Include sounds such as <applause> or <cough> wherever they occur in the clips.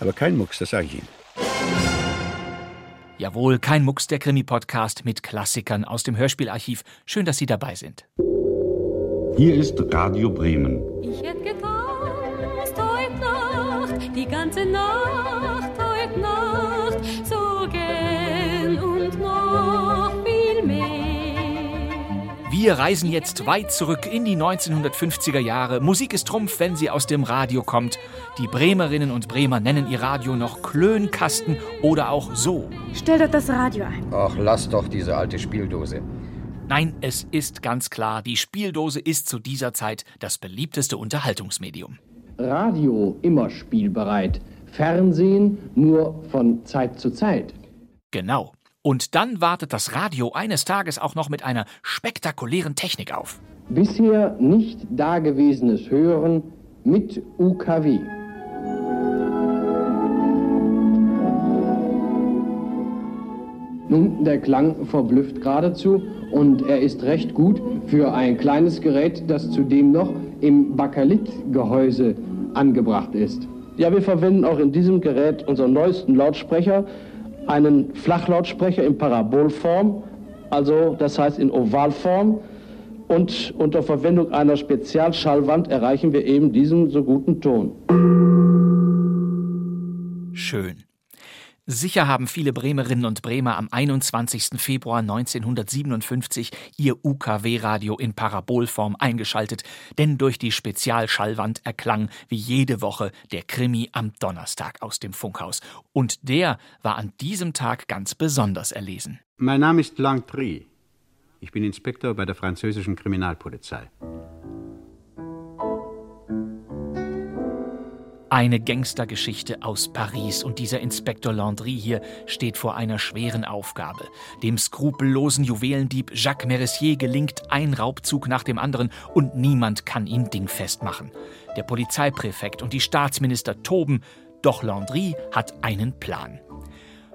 Aber kein Mucks, das sage ich Ihnen. Jawohl, kein Mucks, der Krimi-Podcast mit Klassikern aus dem Hörspielarchiv. Schön, dass Sie dabei sind. Hier ist Radio Bremen. Ich hätte getanzt heute Nacht, die ganze Nacht, Wir reisen jetzt weit zurück in die 1950er Jahre. Musik ist Trumpf, wenn sie aus dem Radio kommt. Die Bremerinnen und Bremer nennen ihr Radio noch Klönkasten oder auch so. Stell doch das Radio ein. Ach, lass doch diese alte Spieldose. Nein, es ist ganz klar, die Spieldose ist zu dieser Zeit das beliebteste Unterhaltungsmedium. Radio immer spielbereit, Fernsehen nur von Zeit zu Zeit. Genau. Und dann wartet das Radio eines Tages auch noch mit einer spektakulären Technik auf. Bisher nicht dagewesenes Hören mit UKW. Nun, der Klang verblüfft geradezu und er ist recht gut für ein kleines Gerät, das zudem noch im Bakelitgehäuse angebracht ist. Ja, wir verwenden auch in diesem Gerät unseren neuesten Lautsprecher, einen Flachlautsprecher in Parabolform, also das heißt in Ovalform. Und unter Verwendung einer Spezialschallwand erreichen wir eben diesen so guten Ton. Schön. Sicher haben viele Bremerinnen und Bremer am 21. Februar 1957 ihr UKW-Radio in Parabolform eingeschaltet, denn durch die Spezialschallwand erklang wie jede Woche der Krimi am Donnerstag aus dem Funkhaus. Und der war an diesem Tag ganz besonders erlesen. Mein Name ist Langtry. Ich bin Inspektor bei der französischen Kriminalpolizei. Eine Gangstergeschichte aus Paris und dieser Inspektor Landry hier steht vor einer schweren Aufgabe. Dem skrupellosen Juwelendieb Jacques Mercier gelingt ein Raubzug nach dem anderen und niemand kann ihn dingfest machen. Der Polizeipräfekt und die Staatsminister toben, doch Landry hat einen Plan.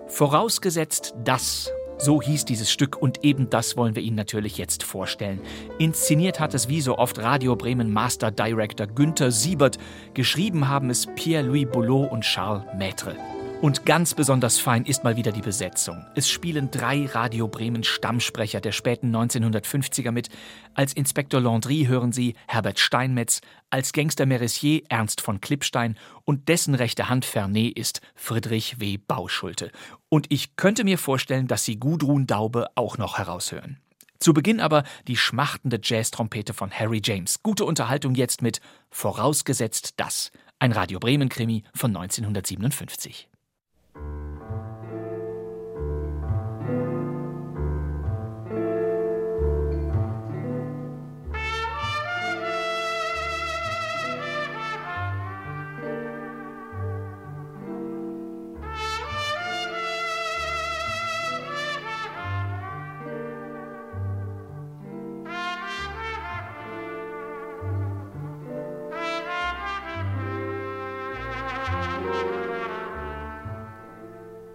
Vorausgesetzt das so hieß dieses Stück und eben das wollen wir Ihnen natürlich jetzt vorstellen. Inszeniert hat es wie so oft Radio Bremen Master Director Günther Siebert, geschrieben haben es Pierre-Louis Boulot und Charles Maître. Und ganz besonders fein ist mal wieder die Besetzung. Es spielen drei Radio Bremen Stammsprecher der späten 1950er mit. Als Inspektor Landry hören Sie Herbert Steinmetz, als Gangster Meressier Ernst von Klippstein und dessen rechte Hand Fernet ist Friedrich W. Bauschulte. Und ich könnte mir vorstellen, dass Sie Gudrun Daube auch noch heraushören. Zu Beginn aber die schmachtende Jazztrompete von Harry James. Gute Unterhaltung jetzt mit Vorausgesetzt das. Ein Radio Bremen Krimi von 1957.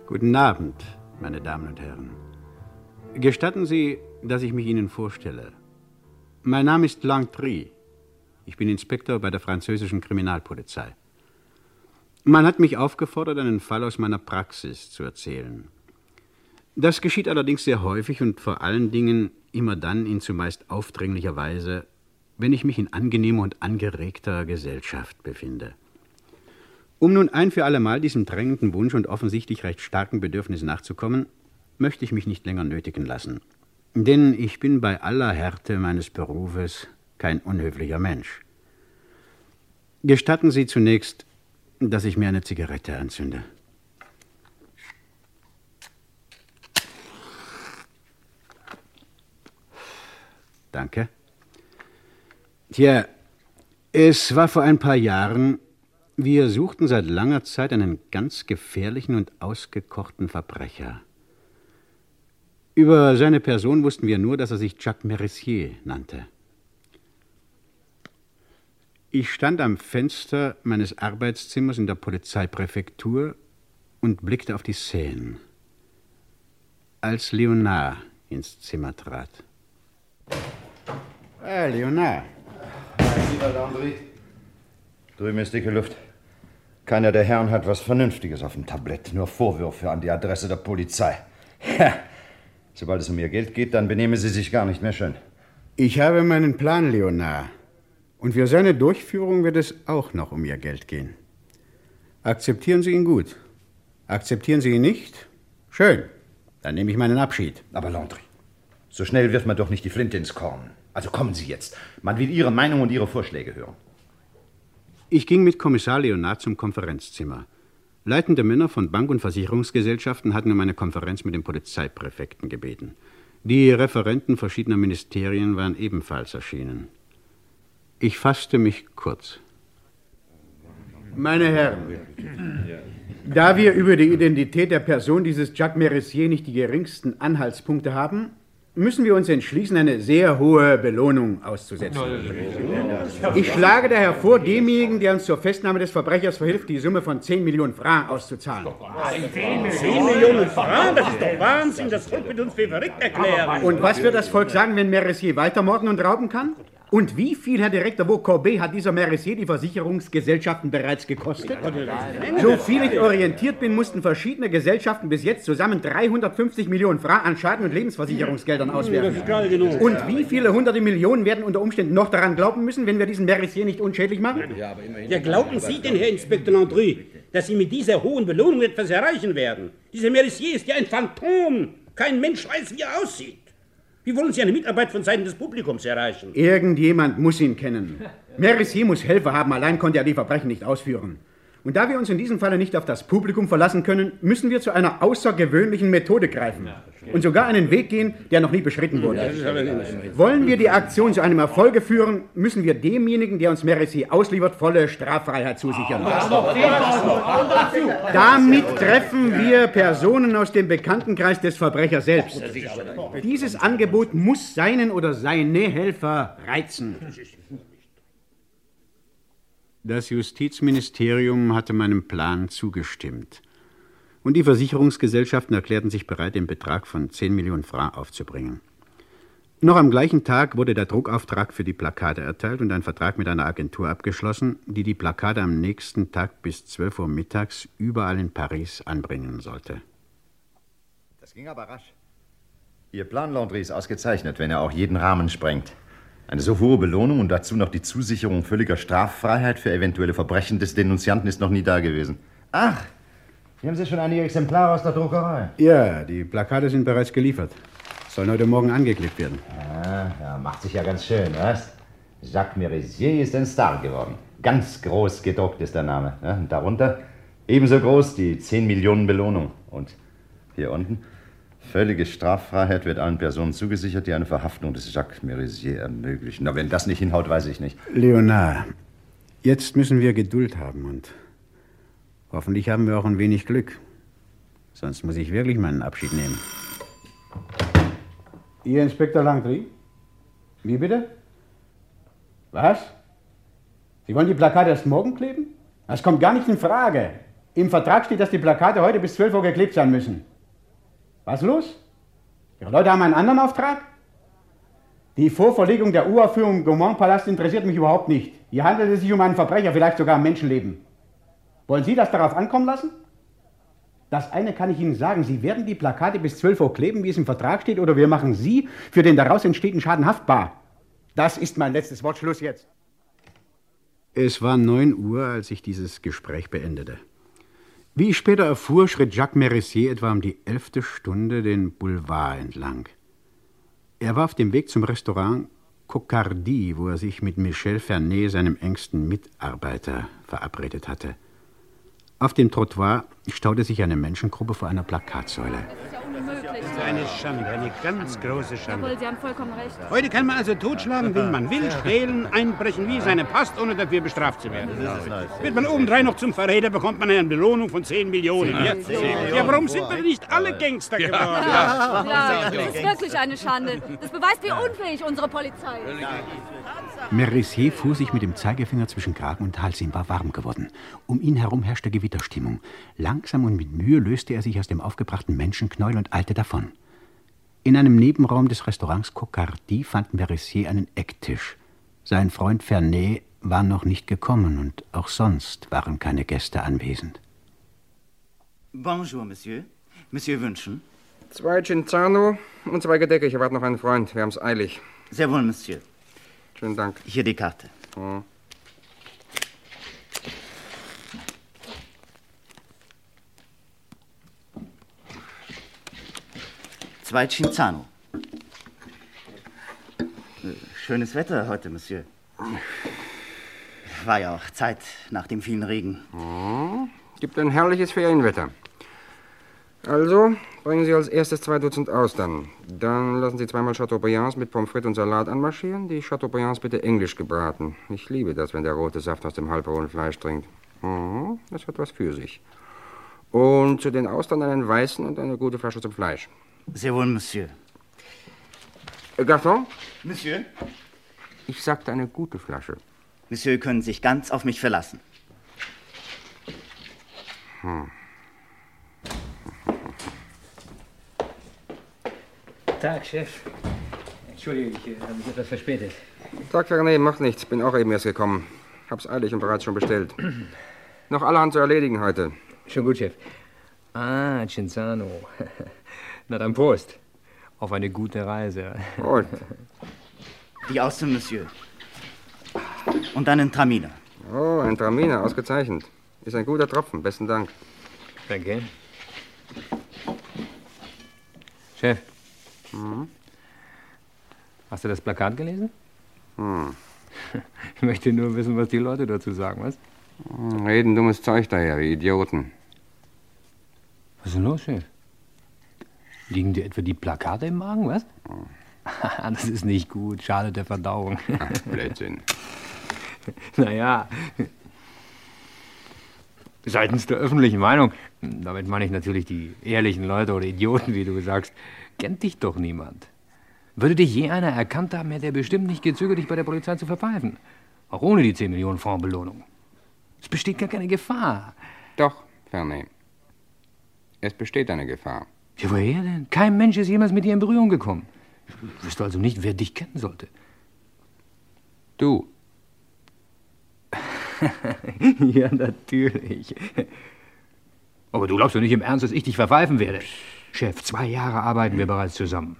Guten Abend, meine Damen und Herren. Gestatten Sie, dass ich mich Ihnen vorstelle. Mein Name ist Langtry. Ich bin Inspektor bei der französischen Kriminalpolizei. Man hat mich aufgefordert, einen Fall aus meiner Praxis zu erzählen. Das geschieht allerdings sehr häufig und vor allen Dingen immer dann in zumeist aufdringlicher Weise, wenn ich mich in angenehmer und angeregter Gesellschaft befinde. Um nun ein für allemal diesem drängenden Wunsch und offensichtlich recht starken Bedürfnis nachzukommen, möchte ich mich nicht länger nötigen lassen. Denn ich bin bei aller Härte meines Berufes kein unhöflicher Mensch. Gestatten Sie zunächst, dass ich mir eine Zigarette anzünde. Danke. Tja, es war vor ein paar Jahren, Wir suchten seit langer Zeit einen ganz gefährlichen und ausgekochten Verbrecher. Über seine Person wussten wir nur, dass er sich Jacques Merissier nannte. Ich stand am Fenster meines Arbeitszimmers in der Polizeipräfektur und blickte auf die Seine, als Leonard ins Zimmer trat. Ah, Leonard. Lieber Landry. Drüben ist dicke Luft. Keiner der Herren hat was Vernünftiges auf dem Tablett. Nur Vorwürfe an die Adresse der Polizei. <laughs> Ja. Sobald es um ihr Geld geht, dann benehmen sie sich gar nicht mehr schön. Ich habe meinen Plan, Leonard. Und für seine Durchführung wird es auch noch um Ihr Geld gehen. Akzeptieren Sie ihn gut. Akzeptieren Sie ihn nicht? Schön. Dann nehme ich meinen Abschied. Aber Landry, so schnell wirft man doch nicht die Flinte ins Korn. Also kommen Sie jetzt. Man will Ihre Meinung und Ihre Vorschläge hören. Ich ging mit Kommissar Leonard zum Konferenzzimmer. Leitende Männer von Bank- und Versicherungsgesellschaften hatten um eine Konferenz mit dem Polizeipräfekten gebeten. Die Referenten verschiedener Ministerien waren ebenfalls erschienen. Ich fasste mich kurz. Meine Herren, da wir über die Identität der Person dieses Jacques Merissier nicht die geringsten Anhaltspunkte haben, müssen wir uns entschließen, eine sehr hohe Belohnung auszusetzen. Ich schlage daher vor, demjenigen, der uns zur Festnahme des Verbrechers verhilft, die Summe von 10 Millionen Francs auszuzahlen. 10 Millionen Francs? Das ist doch Wahnsinn. Das Volk wird uns für verrückt erklären. Und was wird das Volk sagen, wenn Merissier weitermorden und rauben kann? Und wie viel, Herr Direktor Vaucorbet, hat dieser Merissier die Versicherungsgesellschaften bereits gekostet? So viel ich orientiert bin, mussten verschiedene Gesellschaften bis jetzt zusammen 350 Millionen Francs an Schaden- und Lebensversicherungsgeldern auswerfen. Und wie viele hunderte Millionen werden unter Umständen noch daran glauben müssen, wenn wir diesen Merissier nicht unschädlich machen? Ja, glauben Sie denn, Herr Inspektor Landry, dass Sie mit dieser hohen Belohnung etwas erreichen werden? Dieser Merissier ist ja ein Phantom. Kein Mensch weiß, wie er aussieht. Wie wollen Sie eine Mitarbeit von Seiten des Publikums erreichen? Irgendjemand muss ihn kennen. <laughs> Merissier muss Helfer haben, allein konnte er die Verbrechen nicht ausführen. Und da wir uns in diesem Falle nicht auf das Publikum verlassen können, müssen wir zu einer außergewöhnlichen Methode greifen. Und sogar einen Weg gehen, der noch nie beschritten wurde. Wollen wir die Aktion zu einem Erfolge führen, müssen wir demjenigen, der uns Merissier ausliefert, volle Straffreiheit zusichern. Damit treffen wir Personen aus dem Bekanntenkreis des Verbrechers selbst. Dieses Angebot muss seinen oder seine Helfer reizen. Das Justizministerium hatte meinem Plan zugestimmt. Und die Versicherungsgesellschaften erklärten sich bereit, den Betrag von 10 Millionen Francs aufzubringen. Noch am gleichen Tag wurde der Druckauftrag für die Plakate erteilt und ein Vertrag mit einer Agentur abgeschlossen, die die Plakate am nächsten Tag bis 12 Uhr mittags überall in Paris anbringen sollte. Das ging aber rasch. Ihr Plan, Landry, ist ausgezeichnet, wenn er auch jeden Rahmen sprengt. Eine so hohe Belohnung und dazu noch die Zusicherung völliger Straffreiheit für eventuelle Verbrechen des Denunzianten ist noch nie da gewesen. Ach, hier haben Sie schon einige Exemplare aus der Druckerei. Ja, die Plakate sind bereits geliefert. Sollen heute Morgen angeklebt werden. Ja, ja, macht sich ja ganz schön, was? Jacques Merissier ist ein Star geworden. Ganz groß gedruckt ist der Name. Ja, und darunter ebenso groß die 10 Millionen Belohnung. Und hier unten Völlige Straffreiheit wird allen Personen zugesichert, die eine Verhaftung des Jacques Merissier ermöglichen. Na, wenn das nicht hinhaut, weiß ich nicht. Leonard, jetzt müssen wir Geduld haben und hoffentlich haben wir auch ein wenig Glück. Sonst muss ich wirklich meinen Abschied nehmen. Ihr Inspektor Langtry? Wie bitte? Was? Sie wollen die Plakate erst morgen kleben? Das kommt gar nicht in Frage. Im Vertrag steht, dass die Plakate heute bis 12 Uhr geklebt sein müssen. Was los? Ihre Leute haben einen anderen Auftrag? Die Vorverlegung der Uraufführung im Gaumont-Palast interessiert mich überhaupt nicht. Hier handelt es sich um einen Verbrecher, vielleicht sogar ein Menschenleben. Wollen Sie das darauf ankommen lassen? Das eine kann ich Ihnen sagen, Sie werden die Plakate bis 12 Uhr kleben, wie es im Vertrag steht, oder wir machen Sie für den daraus entstehenden Schaden haftbar. Das ist mein letztes Wort. Schluss jetzt. Es war 9 Uhr, als ich dieses Gespräch beendete. Wie ich später erfuhr, schritt Jacques Merissier etwa um die elfte Stunde den Boulevard entlang. Er war auf dem Weg zum Restaurant Cocardie, wo er sich mit Michel Fernet, seinem engsten Mitarbeiter, verabredet hatte. Auf dem Trottoir staute sich eine Menschengruppe vor einer Plakatsäule. Das ist eine Schande, eine ganz große Schande. Jawohl, Sie haben vollkommen recht. Heute kann man also totschlagen, wenn man will, <laughs> stehlen, einbrechen, wie es einem passt, ohne dafür bestraft zu werden. Wird man obendrein noch zum Verräter, bekommt man eine Belohnung von 10 Millionen. Ja, ja warum sind wir denn nicht alle Gangster geworden? Ja, ja, das ist wirklich eine Schande. Das beweist, wie unfähig unsere Polizei ist. Merissier fuhr sich mit dem Zeigefinger zwischen Kragen und Hals. Ihm war warm geworden. Um ihn herum herrschte Gewitterstimmung. Langsam und mit Mühe löste er sich aus dem aufgebrachten Menschenknäuel und eilte davon. In einem Nebenraum des Restaurants Cocardie fand Merissier einen Ecktisch. Sein Freund Fernet war noch nicht gekommen und auch sonst waren keine Gäste anwesend. Bonjour, Monsieur. Monsieur wünschen? Zwei Cinzano und zwei Gedecke. Ich erwarte noch einen Freund. Wir haben's eilig. Sehr wohl, Monsieur. Schönen Dank. Hier die Karte. Hm. Zwei Cinzano. Schönes Wetter heute, Monsieur. War ja auch Zeit nach dem vielen Regen. Hm. Gibt ein herrliches Ferienwetter. Also, bringen Sie als erstes zwei Dutzend Austern. Dann lassen Sie zweimal Chateaubriands mit Pommes frites und Salat anmarschieren. Die Chateaubriands bitte englisch gebraten. Ich liebe das, wenn der rote Saft aus dem halbrohen Fleisch dringt. Mhm, das hat was für sich. Und zu den Austern einen weißen und eine gute Flasche zum Fleisch. Sehr wohl, Monsieur. Äh, Garçon? Monsieur? Ich sagte eine gute Flasche. Monsieur können sich ganz auf mich verlassen. Hm. Tag, Chef. Entschuldige, ich äh, habe mich etwas verspätet. Tag, Fernet, macht nichts. Bin auch eben erst gekommen. Hab's eilig und bereits schon bestellt. <clears throat> Noch allerhand zu erledigen heute. Schon gut, Chef. Ah, Cinzano. <laughs> Na dann Prost. Auf eine gute Reise. <laughs> Prost. Die Austern, Monsieur. Und einen Traminer. Oh, ein Traminer, ausgezeichnet. Ist ein guter Tropfen, besten Dank. Danke. Chef. Mhm. Hast du das Plakat gelesen? Hm. <laughs> Ich möchte nur wissen, was die Leute dazu sagen, was? Hm, Reden dummes Zeug daher, wie Idioten. Was ist denn los, Chef? Liegen dir etwa die Plakate im Magen, was? <laughs> das ist nicht gut, schadet der Verdauung. Ach, Blödsinn. <laughs> naja. Seitens der öffentlichen Meinung, damit meine ich natürlich die ehrlichen Leute oder Idioten, wie du sagst, kennt dich doch niemand. Würde dich je einer erkannt haben, hätte er bestimmt nicht gezögert, dich bei der Polizei zu verpfeifen. Auch ohne die 10 Millionen Franc Belohnung. Es besteht gar keine Gefahr. Doch, Fernet. Es besteht eine Gefahr. Ja, woher denn? Kein Mensch ist jemals mit dir in Berührung gekommen. Du wüsst also nicht, wer dich kennen sollte. Du. <laughs> ja, natürlich. Aber du glaubst doch nicht im Ernst, dass ich dich verpfeifen werde. Chef, zwei Jahre arbeiten wir bereits zusammen.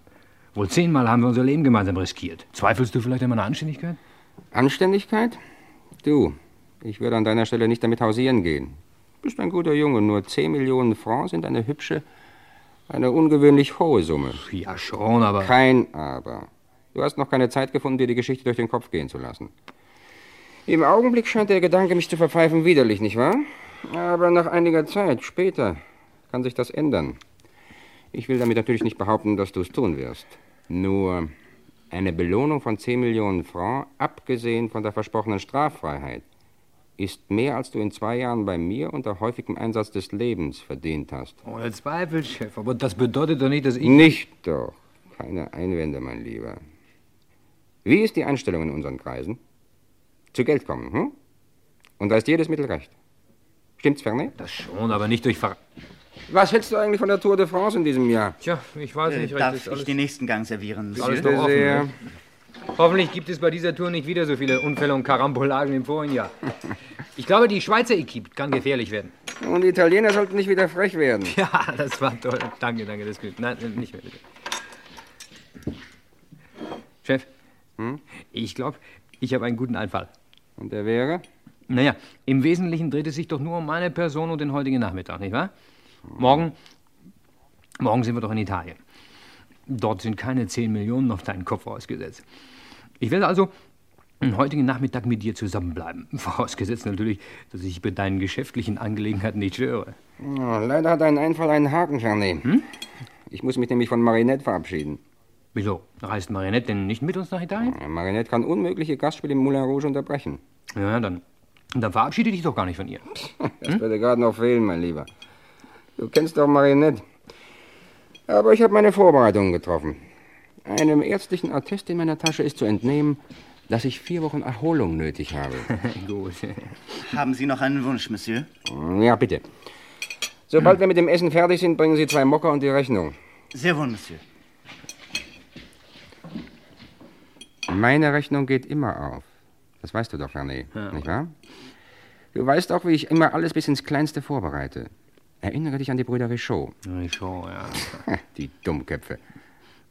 Wohl zehnmal haben wir unser Leben gemeinsam riskiert. Zweifelst du vielleicht an meiner Anständigkeit? Anständigkeit? Du, ich würde an deiner Stelle nicht damit hausieren gehen. Du bist ein guter Junge, nur 10 Millionen Francs sind eine hübsche, eine ungewöhnlich hohe Summe. Ja, schon, aber. Kein Aber. Du hast noch keine Zeit gefunden, dir die Geschichte durch den Kopf gehen zu lassen. Im Augenblick scheint der Gedanke, mich zu verpfeifen, widerlich, nicht wahr? Aber nach einiger Zeit, später, kann sich das ändern. Ich will damit natürlich nicht behaupten, dass du es tun wirst. Nur eine Belohnung von 10 Millionen Francs, abgesehen von der versprochenen Straffreiheit, ist mehr, als du in zwei Jahren bei mir unter häufigem Einsatz des Lebens verdient hast. Ohne Zweifel, Chef. Aber das bedeutet doch nicht, dass ich. Nicht doch. Keine Einwände, mein Lieber. Wie ist die Einstellung in unseren Kreisen? Zu Geld kommen, hm? Und da ist jedes Mittel recht. Stimmt's, Fernet? Das schon, aber nicht durch Ver. Was hältst du eigentlich von der Tour de France in diesem Jahr? Tja, ich weiß Äh, nicht. darf das ist ich den nächsten Gang servieren, Monsieur? Alles doch offen, sehr. ne? Hoffentlich gibt es bei dieser Tour nicht wieder so viele Unfälle und Karambolagen wie im vorigen Jahr. <laughs> Ich glaube, die Schweizer Equipe kann gefährlich werden. Und die Italiener sollten nicht wieder frech werden. <laughs> Ja, das war toll. Danke, danke, das ist gut. Nein, nicht mehr bitte. Chef, Hm? ich glaube, ich habe einen guten Einfall. Und der wäre? Naja, im Wesentlichen dreht es sich doch nur um meine Person und den heutigen Nachmittag, nicht wahr? Morgen, morgen sind wir doch in Italien. Dort sind keine 10 Millionen auf deinen Kopf ausgesetzt. Ich werde also den heutigen Nachmittag mit dir zusammenbleiben. <laughs> Vorausgesetzt natürlich, dass ich bei deinen geschäftlichen Angelegenheiten nicht störe. Oh, leider hat dein Einfall einen Haken, Fernet. Hm? Ich muss mich nämlich von Marinette verabschieden. Wieso? Reist Marinette denn nicht mit uns nach Italien? Ja, Marinette kann unmögliche Gastspiele im Moulin Rouge unterbrechen. Ja, dann, dann verabschiede dich doch gar nicht von ihr. Das würde gerade noch fehlen, mein Lieber. Du kennst doch Marinette. Aber ich habe meine Vorbereitungen getroffen. Einem ärztlichen Attest in meiner Tasche ist zu entnehmen, dass ich vier Wochen Erholung nötig habe. <laughs> Gut. Haben Sie noch einen Wunsch, Monsieur? Ja, bitte. Sobald wir mit dem Essen fertig sind, bringen Sie zwei Mocker und die Rechnung. Sehr wohl, Monsieur. Meine Rechnung geht immer auf. Das weißt du doch, René, Ja. nicht wahr? Du weißt auch, wie ich immer alles bis ins Kleinste vorbereite. Erinnere dich an die Brüder Richaud. Richaud, ja. <laughs> Die Dummköpfe.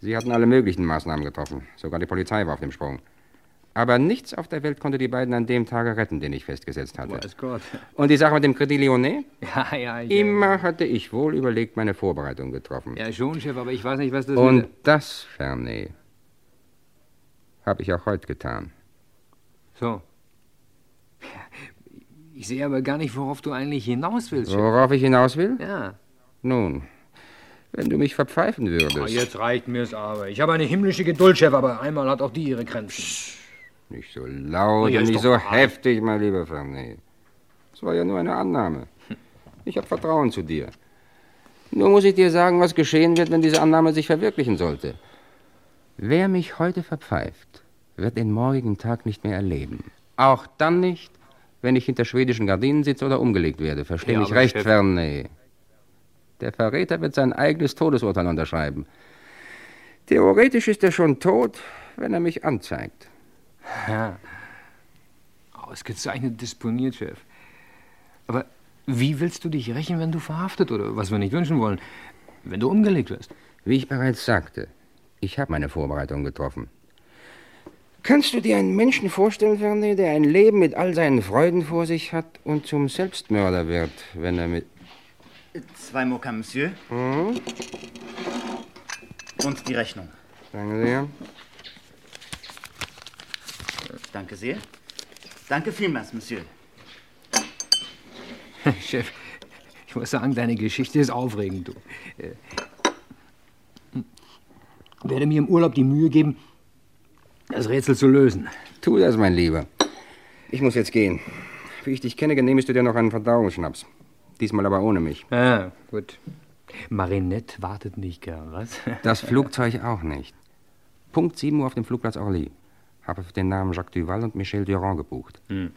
Sie hatten alle möglichen Maßnahmen getroffen. Sogar die Polizei war auf dem Sprung. Aber nichts auf der Welt konnte die beiden an dem Tage retten, den ich festgesetzt hatte. Weiß Gott. Und die Sache mit dem Credit Lyonnais? <laughs> Ja, ja, ich, Immer hatte ich wohl überlegt meine Vorbereitung getroffen. Ja, schon, Chef, aber ich weiß nicht, was das Und wieder- das, Fernet, habe ich auch heute getan. So. Ich sehe aber gar nicht, worauf du eigentlich hinaus willst. Worauf ich hinaus will? Ja. Nun, wenn du mich verpfeifen würdest. Ah, jetzt reicht mir's aber. Ich habe eine himmlische Geduld, Chef, aber einmal hat auch die ihre Grenzen. Nicht so laut Oh, und nicht so wahr. heftig, mein lieber Fernet. Es war ja nur eine Annahme. Ich habe Vertrauen zu dir. Nur muss ich dir sagen, was geschehen wird, wenn diese Annahme sich verwirklichen sollte. Wer mich heute verpfeift, wird den morgigen Tag nicht mehr erleben. Auch dann nicht, wenn ich hinter schwedischen Gardinen sitze oder umgelegt werde. Versteh Ja, mich recht, Chef- Fernet. Der Verräter wird sein eigenes Todesurteil unterschreiben. Theoretisch ist er schon tot, wenn er mich anzeigt. Ja. Ausgezeichnet disponiert, Chef. Aber wie willst du dich rächen, wenn du verhaftet oder was wir nicht wünschen wollen, wenn du umgelegt wirst? Wie ich bereits sagte, ich habe meine Vorbereitung getroffen. Kannst du dir einen Menschen vorstellen, Vernet, der ein Leben mit all seinen Freuden vor sich hat und zum Selbstmörder wird, wenn er mit... Zwei Moka, Monsieur. Hm? Und die Rechnung. Danke sehr. Danke sehr. Danke vielmals, Monsieur. <laughs> Chef, ich muss sagen, deine Geschichte ist aufregend, du. Äh, werde mir im Urlaub die Mühe geben, das Rätsel zu lösen. Tu das, mein Lieber. Ich muss jetzt gehen. Wie ich dich kenne, genehmigst du dir noch einen Verdauungsschnaps. Diesmal aber ohne mich. Ah, gut. Marinette wartet nicht gern, was? <laughs> Das Flugzeug auch nicht. Punkt 7 Uhr auf dem Flugplatz Orly. Habe für den Namen Jacques Duval und Michel Durand gebucht. Hm.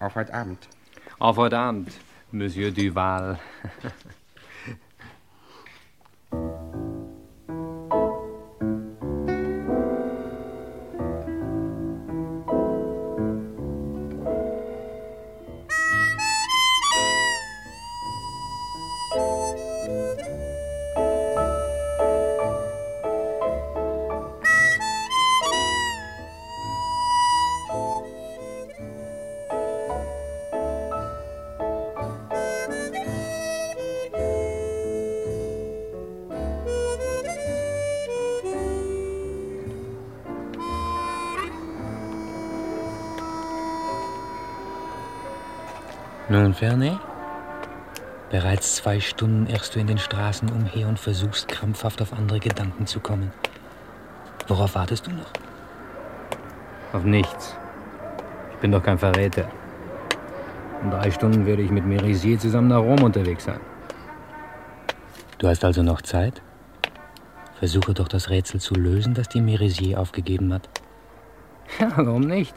Auf heute Abend. Auf heute Abend, Monsieur Duval. <laughs> Nun, Fernet? Bereits zwei Stunden irrst du in den Straßen umher und versuchst krampfhaft auf andere Gedanken zu kommen. Worauf wartest du noch? Auf nichts. Ich bin doch kein Verräter. In drei Stunden werde ich mit Merisier zusammen nach Rom unterwegs sein. Du hast also noch Zeit? Versuche doch das Rätsel zu lösen, das dir Merisier aufgegeben hat. <laughs> Ja, warum nicht?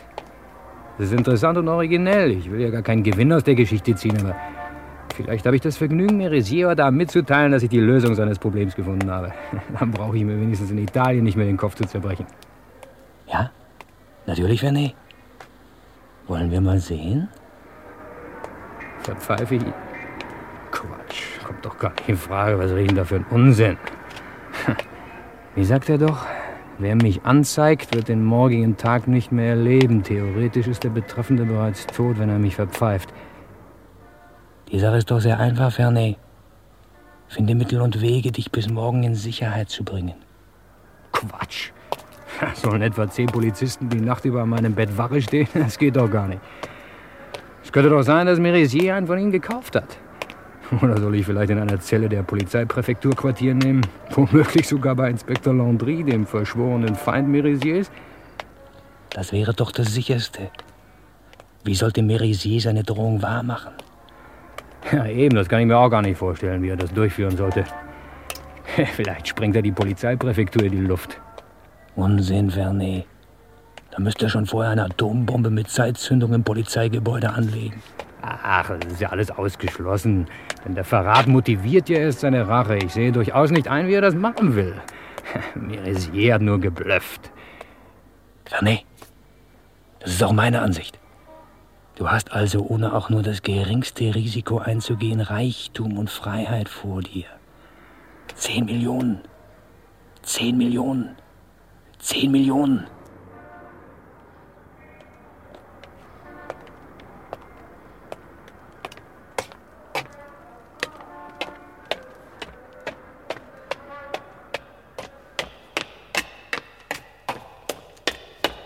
Das ist interessant und originell. Ich will ja gar keinen Gewinn aus der Geschichte ziehen, aber vielleicht habe ich das Vergnügen, Merisier heute Abend mitzuteilen, dass ich die Lösung seines Problems gefunden habe. <laughs> Dann brauche ich mir wenigstens in Italien nicht mehr den Kopf zu zerbrechen. Ja, natürlich, Vernet. Wollen wir mal sehen? Verpfeife ich ihn. Quatsch, kommt doch gar nicht in Frage. Was reden da für ein Unsinn? <laughs> Wie sagt er doch? Wer mich anzeigt, wird den morgigen Tag nicht mehr erleben. Theoretisch ist der Betreffende bereits tot, wenn er mich verpfeift. Die Sache ist doch sehr einfach, Fernet. Finde Mittel und Wege, dich bis morgen in Sicherheit zu bringen. Quatsch. Sollen etwa zehn Polizisten die Nacht über an meinem Bett Wache stehen? Das geht doch gar nicht. Es könnte doch sein, dass Merisier einen von ihnen gekauft hat. <laughs> Oder soll ich vielleicht in einer Zelle der Polizeipräfektur Quartier nehmen? <laughs> Womöglich sogar bei Inspektor Landry, dem verschworenen Feind Merisiers? Das wäre doch das Sicherste. Wie sollte Merisier seine Drohung wahrmachen? Ja, eben, das kann ich mir auch gar nicht vorstellen, wie er das durchführen sollte. <laughs> Vielleicht sprengt er die Polizeipräfektur in die Luft. Unsinn, Vernet. Da müsste er schon vorher eine Atombombe mit Zeitzündung im Polizeigebäude anlegen. Ach, das ist ja alles ausgeschlossen. Denn der Verrat motiviert ja erst seine Rache. Ich sehe durchaus nicht ein, wie er das machen will. <laughs> Merisier hat nur geblufft. Vernet, das ist auch meine Ansicht. Du hast also, ohne auch nur das geringste Risiko einzugehen, Reichtum und Freiheit vor dir. Zehn Millionen. Zehn Millionen. Zehn Millionen.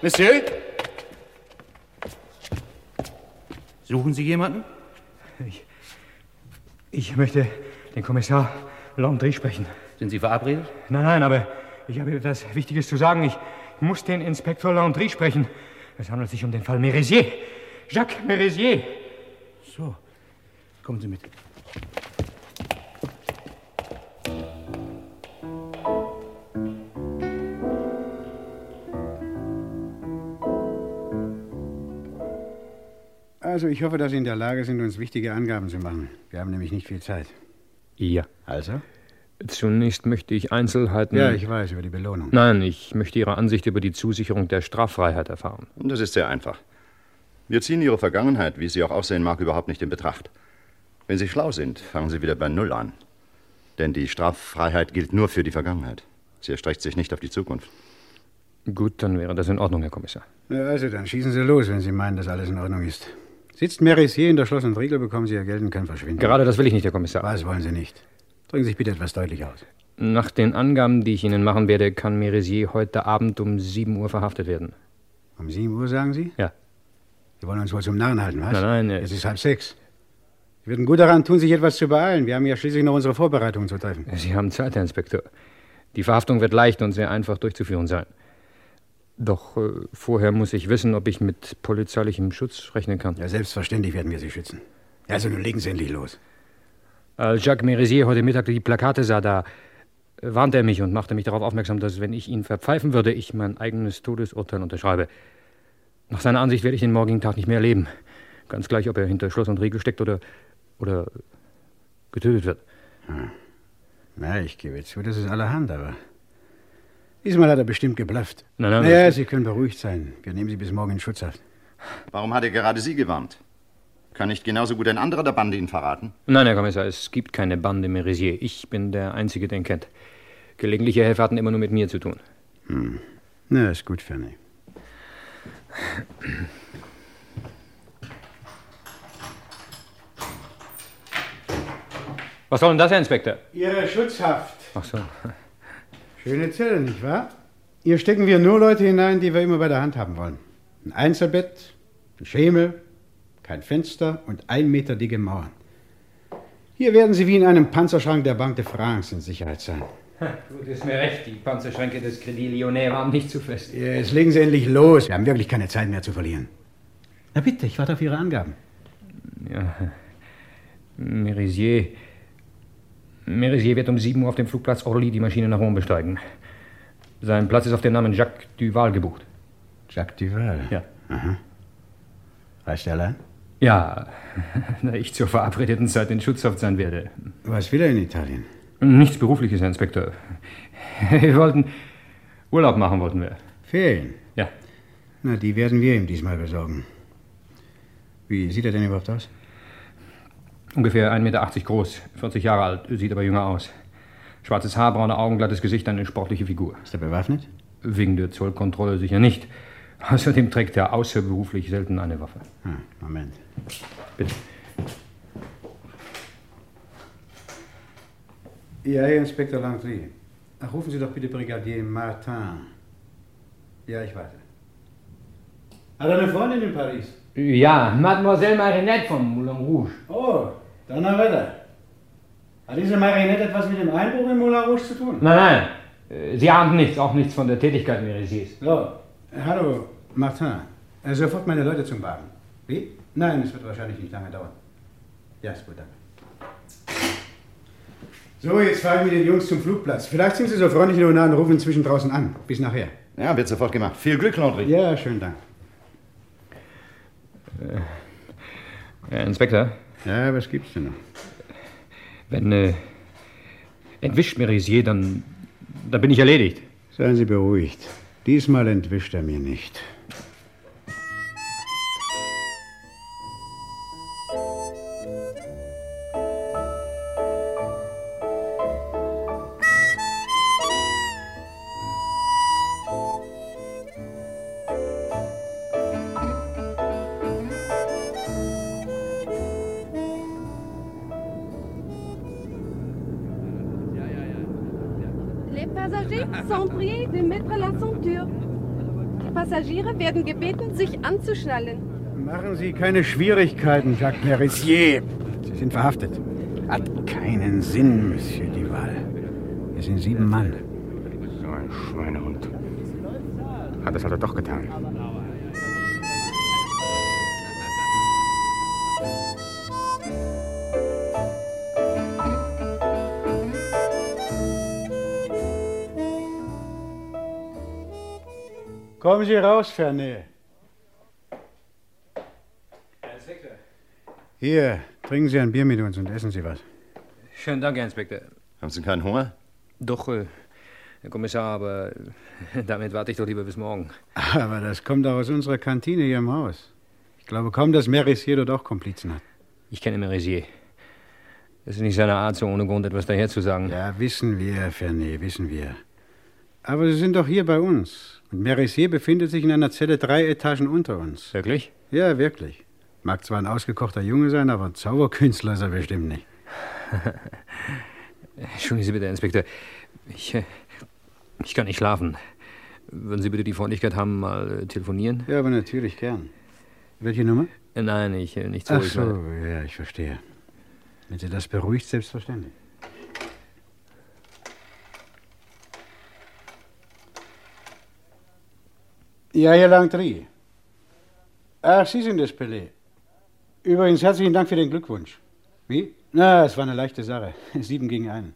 Monsieur? Suchen Sie jemanden? Ich, ich möchte den Kommissar Landry sprechen. Sind Sie verabredet? Nein, nein, aber ich habe etwas Wichtiges zu sagen. Ich muss den Inspektor Landry sprechen. Es handelt sich um den Fall Merisier. Jacques Merisier. So, kommen Sie mit. Also, ich hoffe, dass Sie in der Lage sind, uns wichtige Angaben zu machen. Wir haben nämlich nicht viel Zeit. Ja. Also? Zunächst möchte ich Einzelheiten. Ja, ich weiß, über die Belohnung. Nein, ich möchte Ihre Ansicht über die Zusicherung der Straffreiheit erfahren. Das ist sehr einfach. Wir ziehen Ihre Vergangenheit, wie sie auch aussehen mag, überhaupt nicht in Betracht. Wenn Sie schlau sind, fangen Sie wieder bei Null an. Denn die Straffreiheit gilt nur für die Vergangenheit. Sie erstreckt sich nicht auf die Zukunft. Gut, dann wäre das in Ordnung, Herr Kommissar. Ja, also, dann schießen Sie los, wenn Sie meinen, dass alles in Ordnung ist. Sitzt Merisier in der Schloss- und Riegel, bekommen Sie Ihr Geld und können verschwinden. Gerade das will ich nicht, Herr Kommissar. Was wollen Sie nicht? Drücken Sie sich bitte etwas deutlich aus. Nach den Angaben, die ich Ihnen machen werde, kann Merisier heute Abend um 7 Uhr verhaftet werden. Um 7 Uhr, sagen Sie? Ja. Sie wollen uns wohl zum Narren halten, was? Nein, nein. Es ist halb sechs. Sie würden gut daran tun, sich etwas zu beeilen. Wir haben ja schließlich noch unsere Vorbereitungen zu treffen. Sie haben Zeit, Herr Inspektor. Die Verhaftung wird leicht und sehr einfach durchzuführen sein. Doch äh, vorher muss ich wissen, ob ich mit polizeilichem Schutz rechnen kann. Ja, selbstverständlich werden wir Sie schützen. Also nun legen Sie endlich los. Als Jacques Merisier heute Mittag die Plakate sah, da warnte er mich und machte mich darauf aufmerksam, dass, wenn ich ihn verpfeifen würde, ich mein eigenes Todesurteil unterschreibe. Nach seiner Ansicht werde ich den morgigen Tag nicht mehr erleben. Ganz gleich, ob er hinter Schloss und Riegel steckt oder, oder getötet wird. Hm. Na, ich gebe zu, das ist allerhand, aber diesmal hat er bestimmt geblufft. Nein, nein, naja, Sie können beruhigt sein. Wir nehmen Sie bis morgen in Schutzhaft. Warum hat er gerade Sie gewarnt? Kann nicht genauso gut ein anderer der Bande ihn verraten? Nein, Herr Kommissar, es gibt keine Bande Merisier. Ich bin der Einzige, den kennt. Gelegentliche Helfer hatten immer nur mit mir zu tun. Hm. Na, ist gut, Fanny. Was soll denn das, Herr Inspektor? Ihre Schutzhaft. Ach so. Schöne Zelle, nicht wahr? Hier stecken wir nur Leute hinein, die wir immer bei der Hand haben wollen. Ein Einzelbett, ein Schemel, kein Fenster und ein Meter dicke Mauern. Hier werden Sie wie in einem Panzerschrank der Bank de France in Sicherheit sein. Gut, ist mir recht. Die Panzerschränke des Credit Lyonnais waren nicht zu fest. Jetzt legen Sie endlich los. Wir haben wirklich keine Zeit mehr zu verlieren. Na bitte, ich warte auf Ihre Angaben. Ja. Merisier. Merisier wird um 7 Uhr auf dem Flugplatz Orly die Maschine nach Rom besteigen. Sein Platz ist auf den Namen Jacques Duval gebucht. Jacques Duval? Ja. Aha. Reist er allein? Ja, <laughs> da ich zur verabredeten Zeit in Schutzhaft sein werde. Was will er in Italien? Nichts Berufliches, Herr Inspektor. <laughs> Wir wollten Urlaub machen, wollten wir. Ferien? Ja. Na, die werden wir ihm diesmal besorgen. Wie sieht er denn überhaupt aus? Ungefähr 1,80 Meter groß, 40 Jahre alt, sieht aber jünger aus. Schwarzes Haar, braune Augen, glattes Gesicht, eine sportliche Figur. Ist er bewaffnet? Wegen der Zollkontrolle sicher nicht. Außerdem trägt er außerberuflich selten eine Waffe. Ah, Moment. Bitte. Ja, Herr Inspektor Landry. Ach, rufen Sie doch bitte Brigadier Martin. Ja, ich warte. Hat er eine Freundin in Paris? Ja, Mademoiselle Marinette von Moulin Rouge. Oh, dann weiter. Hat diese Marionette etwas mit dem Einbruch in Moulin Rouge zu tun? Nein, nein. Äh, Sie ahnt nichts, auch nichts von der Tätigkeit Merisiers. So, hallo, Martin. Äh, Sofort meine Leute zum Wagen. Wie? Nein, es wird wahrscheinlich nicht lange dauern. Ja, ist gut, danke. So, jetzt fahren wir den Jungs zum Flugplatz. Vielleicht sind Sie so freundlich und rufen inzwischen draußen an. Bis nachher. Ja, wird sofort gemacht. Viel Glück, Landry. Ja, schönen Dank. Äh, Inspektor? Ja, was gibt's denn noch? Wenn äh, entwischt Merisier, dann, dann bin ich erledigt. Seien Sie beruhigt. Diesmal entwischt er mir nicht. Sich anzuschnallen. Machen Sie keine Schwierigkeiten, Jacques Merissier. Sie sind verhaftet. Hat keinen Sinn, Monsieur Duval. Wir sind sieben Mann. So ein Schweinehund. Hat es also doch getan. Kommen Sie raus, Ferney. Hier, trinken Sie ein Bier mit uns und essen Sie was. Schönen Dank, Herr Inspektor. Haben Sie keinen Hunger? Doch, äh, Herr Kommissar, aber äh, damit warte ich doch lieber bis morgen. Aber das kommt doch aus unserer Kantine hier im Haus. Ich glaube kaum, dass Merissier dort auch Komplizen hat. Ich kenne Merisier. Es ist nicht seine Art, so ohne Grund etwas daherzusagen. Ja, wissen wir, Ferney, wissen wir. Aber Sie sind doch hier bei uns. Und Merissier befindet sich in einer Zelle drei Etagen unter uns. Wirklich? Ja, wirklich. Mag zwar ein ausgekochter Junge sein, aber ein Zauberkünstler ist er bestimmt nicht. <laughs> Entschuldigen Sie bitte, Herr Inspektor. Ich, äh, ich kann nicht schlafen. Würden Sie bitte die Freundlichkeit haben, mal äh, telefonieren? Ja, aber natürlich gern. Welche Nummer? Äh, Nein, ich nicht so. Ach so, meine- ja, ich verstehe. Wenn Sie das beruhigt, selbstverständlich. Ja, Herr Langtry. Ach, Sie sind das Pelé. Übrigens, herzlichen Dank für den Glückwunsch. Wie? Na, es war eine leichte Sache. <laughs> Sieben gegen einen.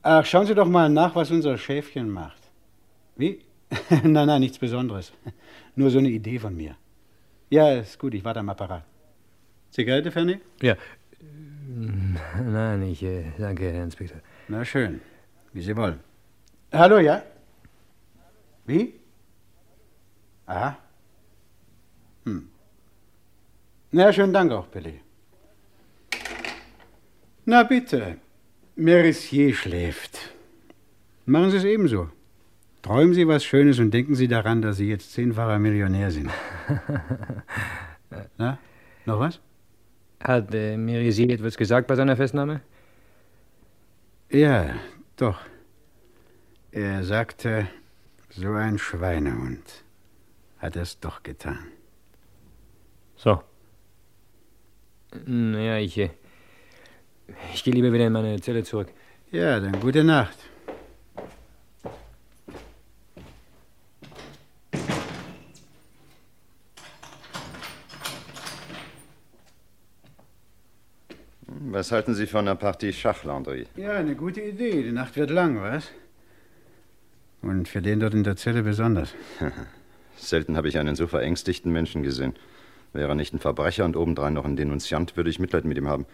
Ach, schauen Sie doch mal nach, was unser Schäfchen macht. Wie? <laughs> nein, nein, nichts Besonderes. Nur so eine Idee von mir. Ja, ist gut, ich warte am Apparat. Zigarette, Fanny? Ja. Nein, ich äh, danke, Herr Inspektor. Na schön, wie Sie wollen. Hallo, ja? Wie? Aha. Hm. Na, schönen Dank auch, Billy. Na bitte, Merissier schläft. Machen Sie es ebenso. Träumen Sie was Schönes und denken Sie daran, dass Sie jetzt zehnfacher Millionär sind. <laughs> Na, noch was? Hat äh, Merisier etwas gesagt bei seiner Festnahme? Ja, doch. Er sagte, so ein Schweinehund hat es doch getan. So. Naja, ich, äh, ich gehe lieber wieder in meine Zelle zurück. Ja, dann gute Nacht. Was halten Sie von einer Partie Schach, Landry? Ja, eine gute Idee. Die Nacht wird lang, was? Und für den dort in der Zelle besonders. <laughs> Selten habe ich einen so verängstigten Menschen gesehen. Wäre er nicht ein Verbrecher und obendrein noch ein Denunziant, würde ich Mitleid mit ihm haben.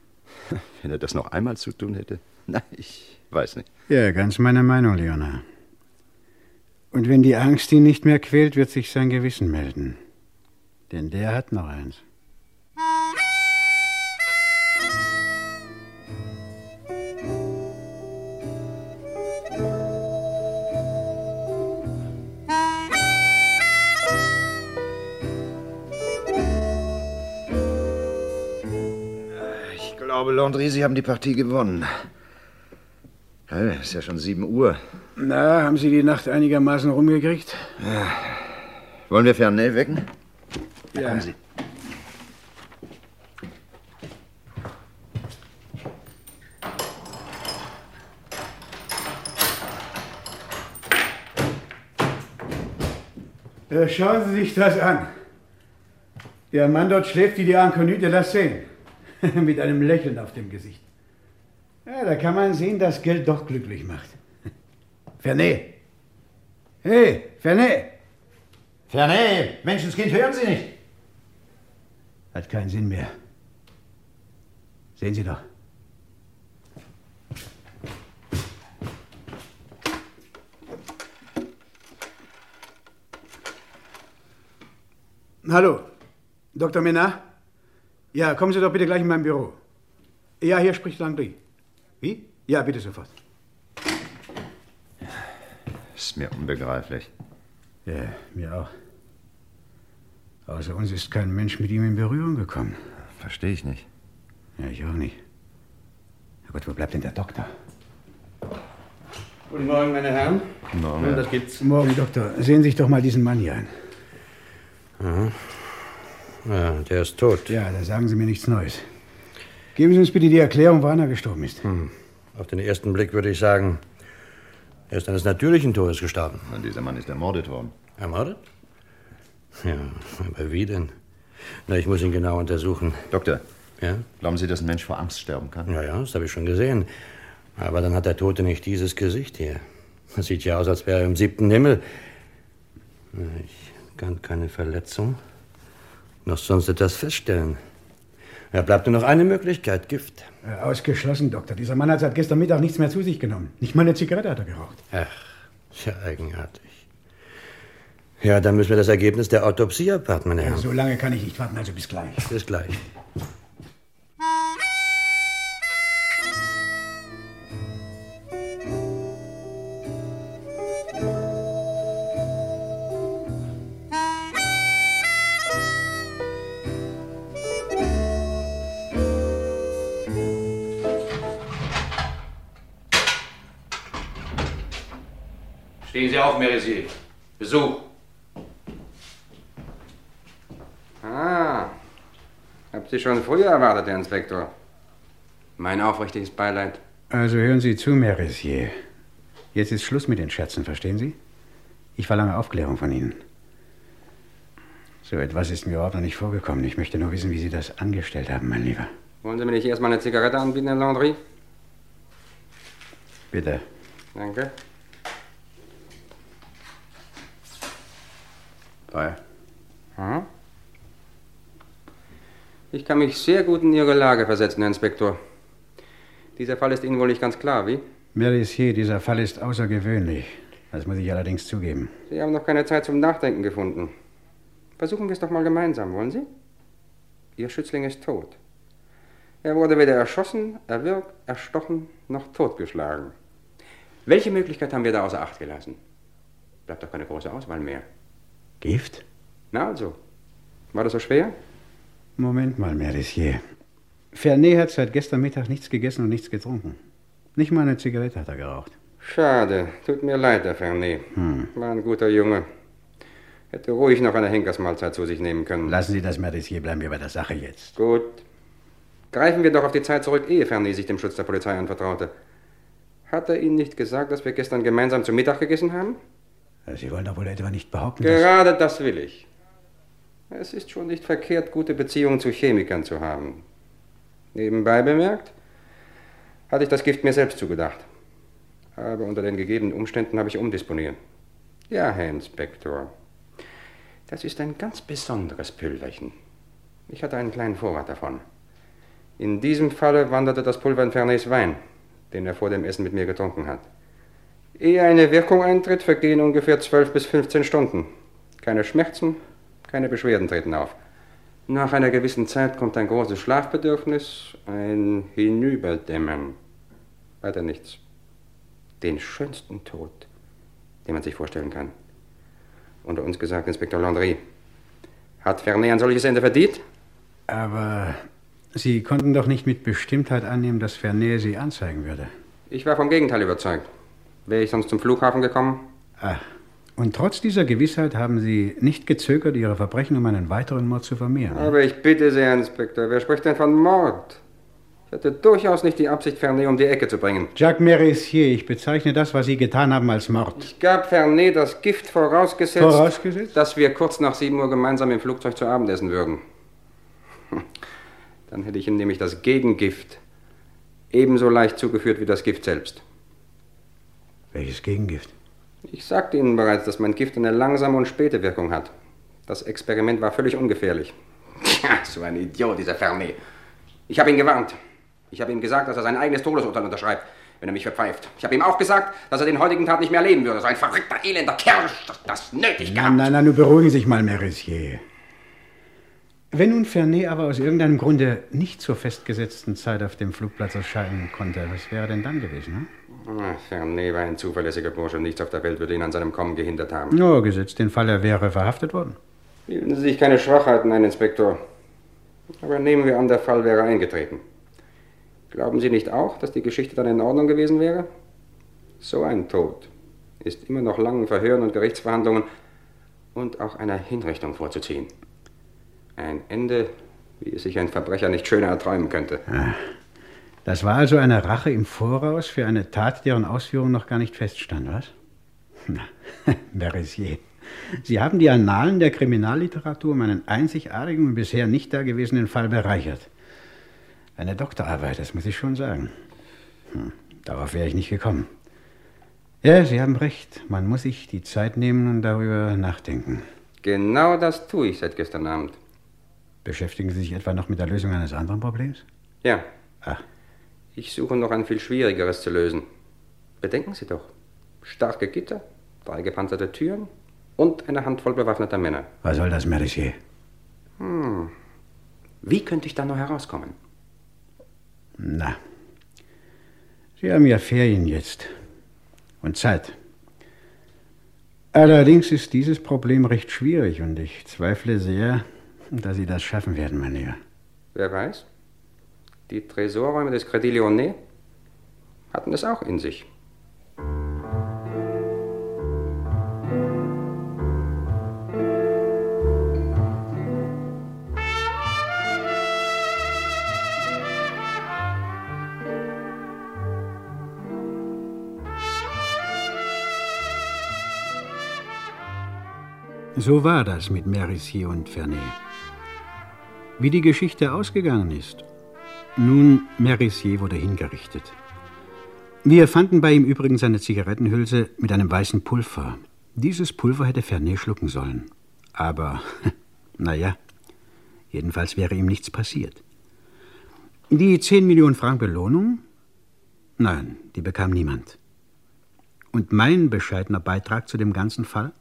<laughs> Wenn er das noch einmal zu tun hätte? Na, ich weiß nicht. Ja, ganz meine Meinung, Leonard. Und wenn die Angst ihn nicht mehr quält, wird sich sein Gewissen melden. Denn der hat noch eins. Landry, Sie haben die Partie gewonnen. Es ist ja schon 7 Uhr. Na, haben Sie die Nacht einigermaßen rumgekriegt? Ja. Wollen wir Fernel wecken? Ja. Kommen Sie. Äh, schauen Sie sich das an. Der Mann dort schläft wie die Ankonüte, lass sehen. <laughs> Mit einem Lächeln auf dem Gesicht. Ja, da kann man sehen, dass Geld doch glücklich macht. <laughs> Fernet! Hey, Fernet! Fernet! Menschenskind, hören Sie nicht! Hat keinen Sinn mehr. Sehen Sie doch. Hallo, Dr. Menard? Ja, kommen Sie doch bitte gleich in mein Büro. Ja, hier spricht Langry. Wie? Ja, bitte sofort. Ist mir unbegreiflich. Ja, mir auch. Außer uns ist kein Mensch mit ihm in Berührung gekommen. Verstehe ich nicht. Ja, ich auch nicht. Na gut, wo bleibt denn der Doktor? Guten Morgen, meine Herren. Morgen. Nun, das gibt's. Morgen, Doktor. Sehen Sie sich doch mal diesen Mann hier an. Aha. Ja, der ist tot. Ja, da sagen Sie mir nichts Neues. Geben Sie uns bitte die Erklärung, wann er gestorben ist. Hm. Auf den ersten Blick würde ich sagen, er ist eines natürlichen Todes gestorben. Und dieser Mann ist ermordet worden. Ermordet? Ja, aber wie denn? Na, ich muss ihn genau untersuchen. Doktor. Ja? Glauben Sie, dass ein Mensch vor Angst sterben kann? Ja, ja, das habe ich schon gesehen. Aber dann hat der Tote nicht dieses Gesicht hier. Das sieht ja aus, als wäre er im siebten Himmel. Na, Ich kann keine Verletzung, noch sonst etwas feststellen. Ja, bleibt nur noch eine Möglichkeit, Gift. Äh, ausgeschlossen, Doktor. Dieser Mann hat seit gestern Mittag nichts mehr zu sich genommen. Nicht mal eine Zigarette hat er geraucht. Ach, ja eigenartig. Ja, dann müssen wir das Ergebnis der Autopsie abwarten, meine Ja, Herren. so lange kann ich nicht warten, also bis gleich. Bis gleich. Auf, Merisier. Besuch. Ah, habt Sie schon früher erwartet, Herr Inspektor. Mein aufrichtiges Beileid. Also hören Sie zu, Merisier. Jetzt ist Schluss mit den Scherzen, verstehen Sie? Ich verlange Aufklärung von Ihnen. So etwas ist mir überhaupt noch nicht vorgekommen. Ich möchte nur wissen, wie Sie das angestellt haben, mein Lieber. Wollen Sie mir nicht erstmal eine Zigarette anbieten, Herr Landry? Bitte. Danke. Teuer. Hm? Ich kann mich sehr gut in Ihre Lage versetzen, Herr Inspektor. Dieser Fall ist Ihnen wohl nicht ganz klar, wie? Merisier, dieser Fall ist außergewöhnlich. Das muss ich allerdings zugeben. Sie haben noch keine Zeit zum Nachdenken gefunden. Versuchen wir es doch mal gemeinsam, wollen Sie? Ihr Schützling ist tot. Er wurde weder erschossen, erwürgt, erstochen noch totgeschlagen. Welche Möglichkeit haben wir da außer Acht gelassen? Bleibt doch keine große Auswahl mehr. Gift? Na also, war das so schwer? Moment mal, Merisier. Fernet hat seit gestern Mittag nichts gegessen und nichts getrunken. Nicht mal eine Zigarette hat er geraucht. Schade, tut mir leid, Herr Fernet. Hm. War ein guter Junge. Hätte ruhig noch eine Henkersmahlzeit zu sich nehmen können. Lassen Sie das, Merisier, bleiben wir bei der Sache jetzt. Gut. Greifen wir doch auf die Zeit zurück, ehe Fernet sich dem Schutz der Polizei anvertraute. Hat er Ihnen nicht gesagt, dass wir gestern gemeinsam zu Mittag gegessen haben? Sie wollen doch wohl etwa nicht behaupten. Gerade das will ich. Es ist schon nicht verkehrt, gute Beziehungen zu Chemikern zu haben. Nebenbei bemerkt, hatte ich das Gift mir selbst zugedacht. Aber unter den gegebenen Umständen habe ich umdisponiert. Ja, Herr Inspektor. Das ist ein ganz besonderes Pülverchen. Ich hatte einen kleinen Vorrat davon. In diesem Falle wanderte das Pulver in Fernets Wein, den er vor dem Essen mit mir getrunken hat. Ehe eine Wirkung eintritt, vergehen ungefähr 12 bis 15 Stunden. Keine Schmerzen, keine Beschwerden treten auf. Nach einer gewissen Zeit kommt ein großes Schlafbedürfnis, ein Hinüberdämmern. Weiter nichts. Den schönsten Tod, den man sich vorstellen kann. Unter uns gesagt, Inspektor Landry. Hat Fernet ein solches Ende verdient? Aber Sie konnten doch nicht mit Bestimmtheit annehmen, dass Fernet Sie anzeigen würde. Ich war vom Gegenteil überzeugt. Wäre ich sonst zum Flughafen gekommen? Ah, und trotz dieser Gewissheit haben Sie nicht gezögert, Ihre Verbrechen um einen weiteren Mord zu vermehren. Aber ich bitte Sie, Herr Inspektor, wer spricht denn von Mord? Ich hatte durchaus nicht die Absicht, Fernet um die Ecke zu bringen. Jacques Merissier, ich bezeichne das, was Sie getan haben, als Mord. Ich gab Fernet das Gift vorausgesetzt, Vorausgesetzt? dass wir kurz nach 7 Uhr gemeinsam im Flugzeug zu Abend essen würden. <laughs> Dann hätte ich ihm nämlich das Gegengift ebenso leicht zugeführt wie das Gift selbst. Welches Gegengift? Ich sagte Ihnen bereits, dass mein Gift eine langsame und späte Wirkung hat. Das Experiment war völlig ungefährlich. Tja, so ein Idiot, dieser Fernet. Ich habe ihn gewarnt. Ich habe ihm gesagt, dass er sein eigenes Todesurteil unterschreibt, wenn er mich verpfeift. Ich habe ihm auch gesagt, dass er den heutigen Tag nicht mehr leben würde. So ein verrückter, elender Kerl, das, das nötig gehabt. Nein, nein, nein, nun beruhigen Sie sich mal, Merissier. Wenn nun Fernet aber aus irgendeinem Grunde nicht zur festgesetzten Zeit auf dem Flugplatz erscheinen konnte, was wäre denn dann gewesen? Hm? Fernet war ein zuverlässiger Bursche und nichts auf der Welt würde ihn an seinem Kommen gehindert haben. Ja, gesetzt den Fall, er wäre verhaftet worden. Bilden Sie sich keine Schwachheiten ein, Inspektor. Aber nehmen wir an, der Fall wäre eingetreten. Glauben Sie nicht auch, dass die Geschichte dann in Ordnung gewesen wäre? So ein Tod ist immer noch langen Verhören und Gerichtsverhandlungen und auch einer Hinrichtung vorzuziehen. Ein Ende, wie es sich ein Verbrecher nicht schöner erträumen könnte. Ah, das war also eine Rache im Voraus für eine Tat, deren Ausführung noch gar nicht feststand, was? Na, <laughs> Merissier. Sie haben die Annalen der Kriminalliteratur um einen einzigartigen und bisher nicht dagewesenen Fall bereichert. Eine Doktorarbeit, das muss ich schon sagen. Hm, darauf wäre ich nicht gekommen. Ja, Sie haben recht. Man muss sich die Zeit nehmen und darüber nachdenken. Genau das tue ich seit gestern Abend. Beschäftigen Sie sich etwa noch mit der Lösung eines anderen Problems? Ja. Ach. Ich suche noch ein viel schwierigeres zu lösen. Bedenken Sie doch. Starke Gitter, drei gepanzerte Türen und eine Handvoll bewaffneter Männer. Was soll das, Mercier? Hm. Wie könnte ich da noch herauskommen? Na. Sie haben ja Ferien jetzt. Und Zeit. Allerdings ist dieses Problem recht schwierig und ich zweifle sehr, dass Sie das schaffen werden, mein Lieber. Wer weiß? Die Tresorräume des Credit Lyonnais hatten es auch in sich. So war das mit Merissier und Fernet. Wie die Geschichte ausgegangen ist. Nun, Merissier wurde hingerichtet. Wir fanden bei ihm übrigens eine Zigarettenhülse mit einem weißen Pulver. Dieses Pulver hätte Fernet schlucken sollen. Aber, <laughs> naja, jedenfalls wäre ihm nichts passiert. Die 10 Millionen Franc Belohnung? Nein, die bekam niemand. Und mein bescheidener Beitrag zu dem ganzen Fall?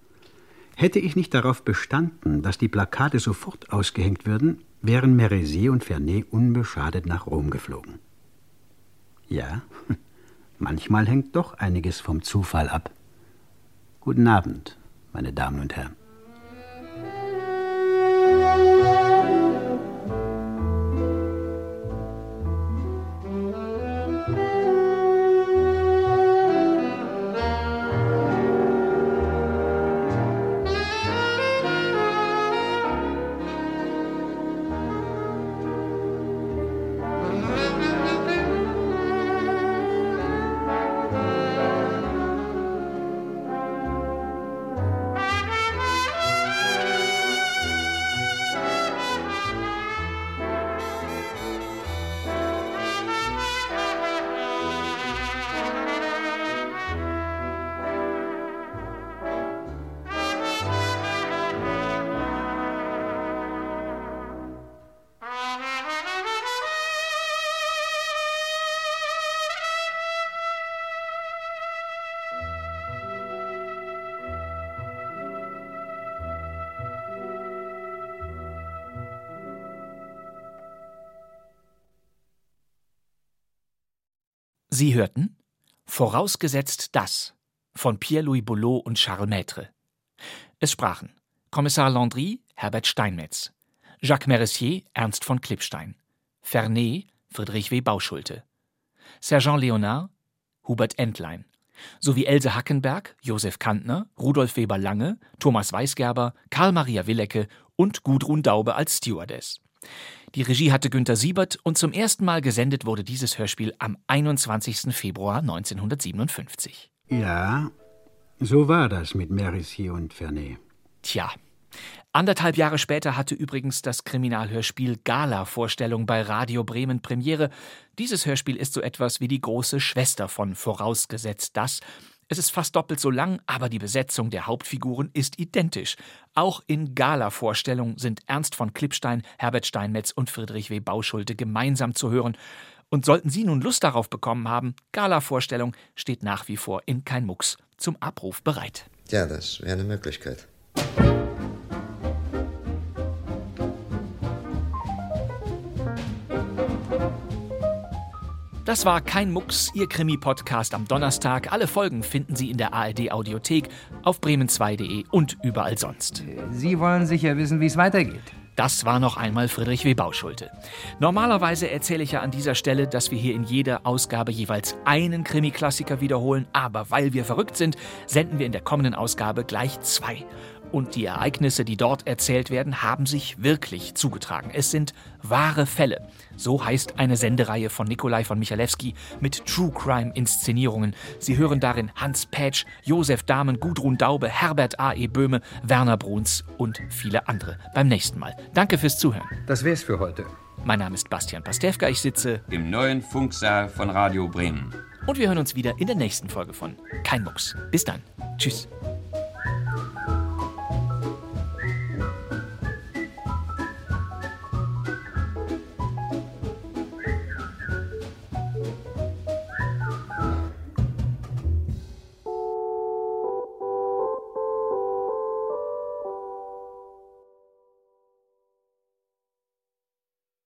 Hätte ich nicht darauf bestanden, dass die Plakate sofort ausgehängt würden, wären Merisier und Fernet unbeschadet nach Rom geflogen. Ja, <laughs> manchmal hängt doch einiges vom Zufall ab. Guten Abend, meine Damen und Herren. Sie hörten Vorausgesetzt das von Pierre-Louis Boulot und Charles Maître. Es sprachen Kommissar Landry, Herbert Steinmetz, Jacques Merissier, Ernst von Klippstein, Fernet, Friedrich W. Bauschulte, Sergent Leonard, Hubert Entlein, sowie Else Hackenberg, Josef Kantner, Rudolf Weber Lange, Thomas Weisgerber, Karl Maria Willecke und Gudrun Daube als Stewardess. Die Regie hatte Günter Siebert und zum ersten Mal gesendet wurde dieses Hörspiel am 21. Februar 1957. Ja, so war das mit Merissier und Vernet. Tja. Anderthalb Jahre später hatte übrigens das Kriminalhörspiel Gala-Vorstellung bei Radio Bremen Premiere. Dieses Hörspiel ist so etwas wie die große Schwester von Vorausgesetzt das. Es ist fast doppelt so lang, aber die Besetzung der Hauptfiguren ist identisch. Auch in Gala-Vorstellung sind Ernst von Klippstein, Herbert Steinmetz und Friedrich W. Bauschulte gemeinsam zu hören. Und sollten Sie nun Lust darauf bekommen haben, Gala-Vorstellung steht nach wie vor in Kein Mucks zum Abruf bereit. Ja, das wäre eine Möglichkeit. Das war kein Mucks, Ihr Krimi-Podcast am Donnerstag. Alle Folgen finden Sie in der ARD-Audiothek, auf bremen2.de und überall sonst. Sie wollen sicher wissen, wie es weitergeht. Das war noch einmal Friedrich W. Bauschulte. Normalerweise erzähle ich ja an dieser Stelle, dass wir hier in jeder Ausgabe jeweils einen Krimi-Klassiker wiederholen, aber weil wir verrückt sind, senden wir in der kommenden Ausgabe gleich zwei. Und die Ereignisse, die dort erzählt werden, haben sich wirklich zugetragen. Es sind wahre Fälle. So heißt eine Sendereihe von Nikolai von Michalewski mit True Crime Inszenierungen. Sie hören darin Hans Pätsch, Josef Dahmen, Gudrun Daube, Herbert A. E. Böhme, Werner Bruns und viele andere. Beim nächsten Mal. Danke fürs Zuhören. Das wär's für heute. Mein Name ist Bastian Pastewka. Ich sitze im neuen Funksaal von Radio Bremen. Und wir hören uns wieder in der nächsten Folge von Kein Mucks. Bis dann. Tschüss.